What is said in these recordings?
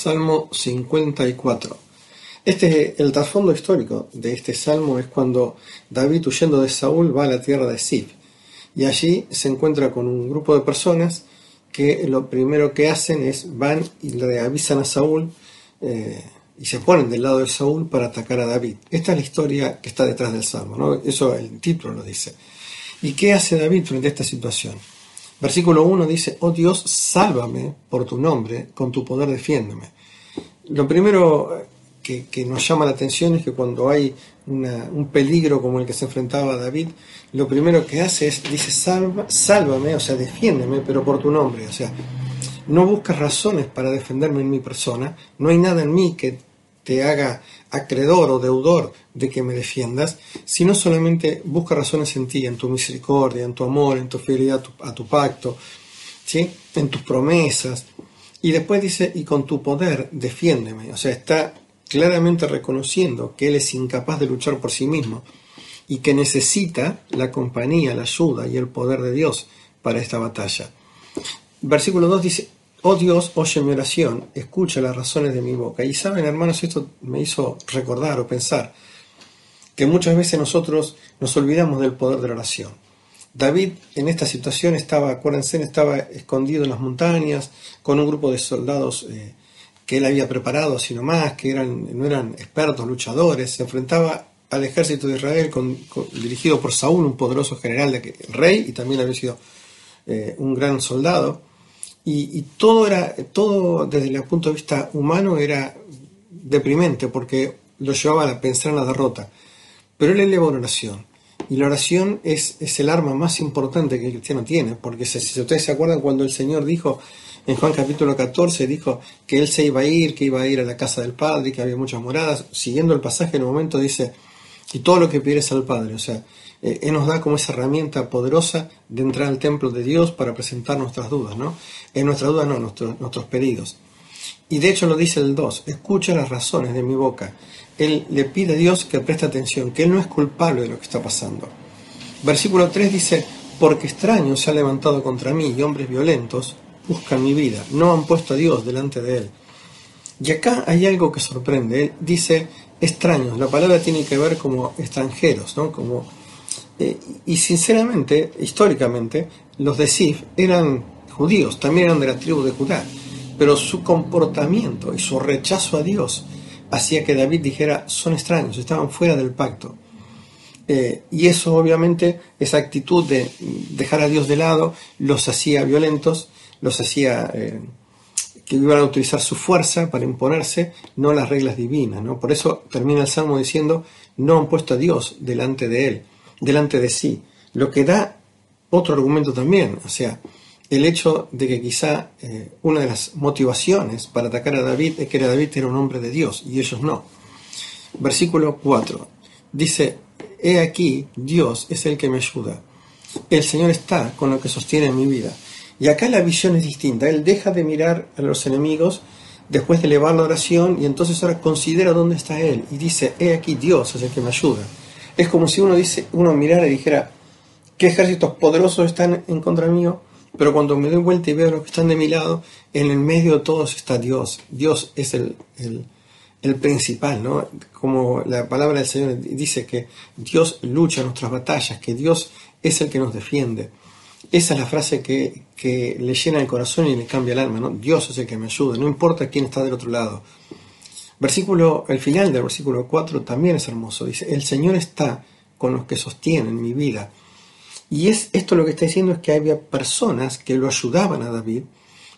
Salmo 54. Este, el trasfondo histórico de este salmo es cuando David, huyendo de Saúl, va a la tierra de Sif. Y allí se encuentra con un grupo de personas que lo primero que hacen es van y le avisan a Saúl eh, y se ponen del lado de Saúl para atacar a David. Esta es la historia que está detrás del salmo, ¿no? eso el título lo dice. ¿Y qué hace David frente a esta situación? Versículo 1 dice, oh Dios, sálvame por tu nombre, con tu poder defiéndeme. Lo primero que, nos llama la atención es que cuando hay un peligro como el que se enfrentaba David, lo primero que hace es, dice, Salva, sálvame, o sea, defiéndeme, pero por tu nombre. O sea, no buscas razones para defenderme en mi persona, no hay nada en mí que te haga acreedor o deudor de que me defiendas, sino solamente busca razones en ti, en tu misericordia, en tu amor, en tu fidelidad a tu, pacto, ¿sí? en tus promesas. Y después dice, y con tu poder defiéndeme. O sea, está claramente reconociendo que él es incapaz de luchar por sí mismo y que necesita la compañía, la ayuda y el poder de Dios para esta batalla. Versículo 2 dice, Oh Dios, oye mi oración, escucha las razones de mi boca. Y saben, hermanos, esto me hizo recordar o pensar que muchas veces nosotros nos olvidamos del poder de la oración. David en esta situación estaba, acuérdense, estaba escondido en las montañas con un grupo de soldados eh, que él había preparado, sino más, que eran, no eran expertos luchadores, se enfrentaba al ejército de Israel dirigido por Saúl, un poderoso general, rey, y también había sido eh, un gran soldado y, todo era, todo desde el punto de vista humano era deprimente porque lo llevaba a pensar en la derrota. Pero él eleva una oración. Y la oración es, es el arma más importante que el cristiano tiene, porque si, ustedes se acuerdan cuando el Señor dijo en Juan capítulo 14, dijo que él se iba a ir, que iba a ir a la casa del Padre, que había muchas moradas, siguiendo el pasaje en un momento dice, y todo lo que pides al Padre, o sea, eh, Él nos da como esa herramienta poderosa de entrar al templo de Dios para presentar nuestras dudas, ¿no? En nuestras dudas no, nuestros pedidos. Y de hecho lo dice el 2, escucha las razones de mi boca. Él le pide a Dios que preste atención, que Él no es culpable de lo que está pasando. Versículo 3 dice, porque extraños se ha levantado contra mí y hombres violentos buscan mi vida, no han puesto a Dios delante de Él. Y acá hay algo que sorprende, Él dice extraños, la palabra tiene que ver como extranjeros, ¿no? Como eh, y sinceramente, históricamente, los de Sif eran judíos, también eran de la tribu de Judá, pero su comportamiento y su rechazo a Dios hacía que David dijera, son extraños, estaban fuera del pacto. Eh, y eso obviamente, esa actitud de dejar a Dios de lado, los hacía violentos, los hacía eh, que iban a utilizar su fuerza para imponerse, no las reglas divinas. ¿no? Por eso termina el Salmo diciendo, no han puesto a Dios delante de él delante de sí, lo que da otro argumento también, o sea, el hecho de que quizá eh, una de las motivaciones para atacar a David es que David era un hombre de Dios y ellos no. Versículo 4 dice, He aquí, Dios es el que me ayuda. El Señor está con lo que sostiene mi vida. Y acá la visión es distinta. Él deja de mirar a los enemigos después de elevar la oración y entonces ahora considera dónde está Él y dice, he aquí Dios es el que me ayuda. Es como si uno, dice, uno mirara y dijera, ¿qué ejércitos poderosos están en contra mío? Pero cuando me doy vuelta y veo los que están de mi lado, en el medio de todos está Dios. Dios es el, el, principal, ¿no? Como la palabra del Señor dice que Dios lucha nuestras batallas, que Dios es el que nos defiende. Esa es la frase que, que, le llena el corazón y le cambia el alma, ¿no? Dios es el que me ayuda, no importa quién está del otro lado. Versículo, el final del versículo 4 también es hermoso. Dice, el Señor está con los que sostienen mi vida. Y es esto lo que está diciendo es que había personas que lo ayudaban a David,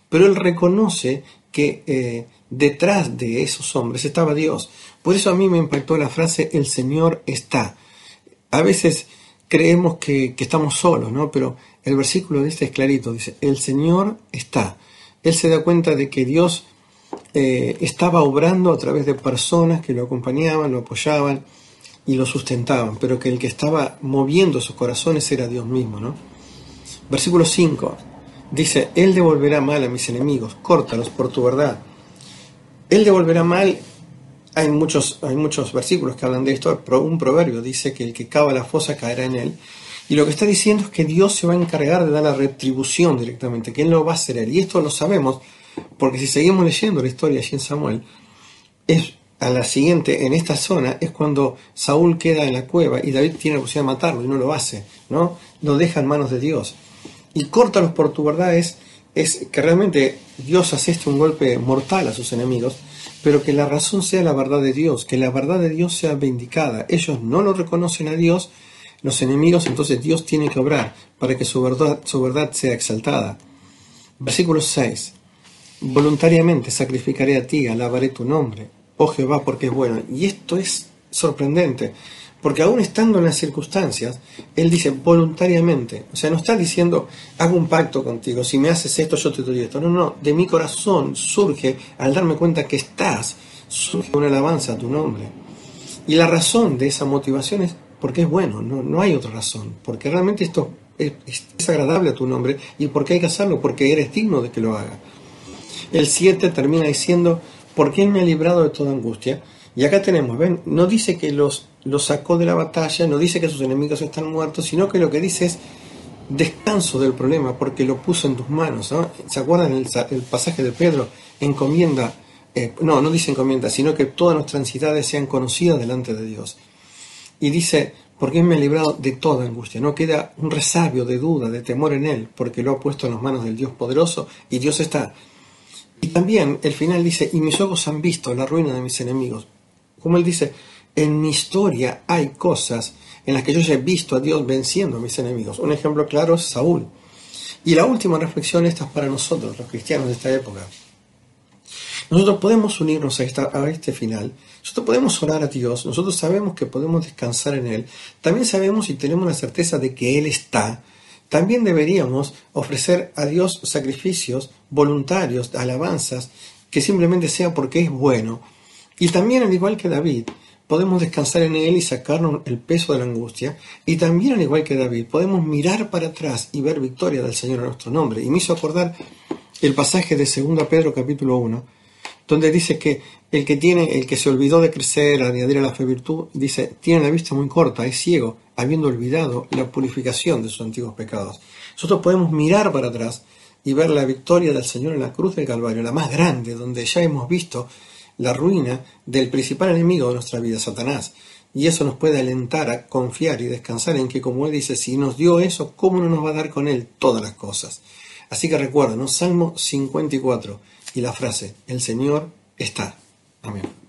pero él reconoce que eh, detrás de esos hombres estaba Dios. Por eso a mí me impactó la frase el Señor está. A veces creemos que, que estamos solos, ¿no? Pero el versículo de este es clarito, dice, el Señor está. Él se da cuenta de que Dios eh, estaba obrando a través de personas que lo acompañaban, lo apoyaban y lo sustentaban, pero que el que estaba moviendo sus corazones era Dios mismo. ¿no? Versículo 5 dice, Él devolverá mal a mis enemigos, córtalos por tu verdad. Él devolverá mal, hay muchos, hay muchos versículos que hablan de esto, un proverbio dice que el que cava la fosa caerá en él. Y lo que está diciendo es que Dios se va a encargar de dar la retribución directamente, que Él lo va a hacer. Y esto lo sabemos Porque si seguimos leyendo la historia allí en Samuel, es a la siguiente, en esta zona, es cuando Saúl queda en la cueva y David tiene la posibilidad de matarlo y no lo hace, ¿no? Lo deja en manos de Dios. Y córtalos por tu verdad es, que realmente Dios asiste un golpe mortal a sus enemigos, pero que la razón sea la verdad de Dios, que la verdad de Dios sea vindicada. Ellos no lo reconocen a Dios, los enemigos, entonces Dios tiene que obrar para que su verdad, su verdad sea exaltada. Versículo 6. Voluntariamente sacrificaré a ti, alabaré tu nombre oh Jehová, porque es bueno. Y esto es sorprendente, porque aún estando en las circunstancias, Él dice voluntariamente, o sea, no está diciendo, hago un pacto contigo, si me haces esto, yo te doy esto. No, no, de mi corazón surge, al darme cuenta que estás, surge una alabanza a tu nombre. Y la razón de esa motivación es porque es bueno, no, no hay otra razón, porque realmente esto es, agradable a tu nombre y porque hay que hacerlo, porque eres digno de que lo haga. El 7 termina diciendo, porque Él me ha librado de toda angustia. Y acá tenemos, ven, no dice que los, los sacó de la batalla, no dice que sus enemigos están muertos, sino que lo que dice es descanso del problema, porque lo puso en tus manos. ¿Se acuerdan el, el pasaje de Pedro? Encomienda, eh, no, no dice encomienda, sino que todas nuestras ansiedades sean conocidas delante de Dios. Y dice, porque me ha librado de toda angustia. No queda un resabio de duda, de temor en Él, porque lo ha puesto en las manos del Dios poderoso y Dios está y también el final dice, y mis ojos han visto la ruina de mis enemigos. Como él dice, en mi historia hay cosas en las que yo he visto a Dios venciendo a mis enemigos. Un ejemplo claro es Saúl. Y la última reflexión, esta es para nosotros, los cristianos de esta época. Nosotros podemos unirnos a, esta, a este final, nosotros podemos orar a Dios, nosotros sabemos que podemos descansar en Él, también sabemos y tenemos la certeza de que Él está, también deberíamos ofrecer a Dios sacrificios voluntarios, alabanzas, que simplemente sea porque es bueno. Y también, al igual que David, podemos descansar en Él y sacarnos el peso de la angustia. Y también, al igual que David, podemos mirar para atrás y ver victoria del Señor a nuestro nombre. Y me hizo acordar el pasaje de 2 Pedro capítulo 1, donde dice que el que tiene, el que se olvidó de crecer, añadir a la fe virtud, dice, tiene la vista muy corta, es ciego, habiendo olvidado la purificación de sus antiguos pecados. Nosotros podemos mirar para atrás y ver la victoria del Señor en la cruz del Calvario, la más grande, donde ya hemos visto la ruina del principal enemigo de nuestra vida, Satanás. Y eso nos puede alentar a confiar y descansar en que, como Él dice, si nos dio eso, ¿cómo no nos va a dar con Él todas las cosas? Así que recuerden, Salmo 54 y la frase, el Señor está. Amén.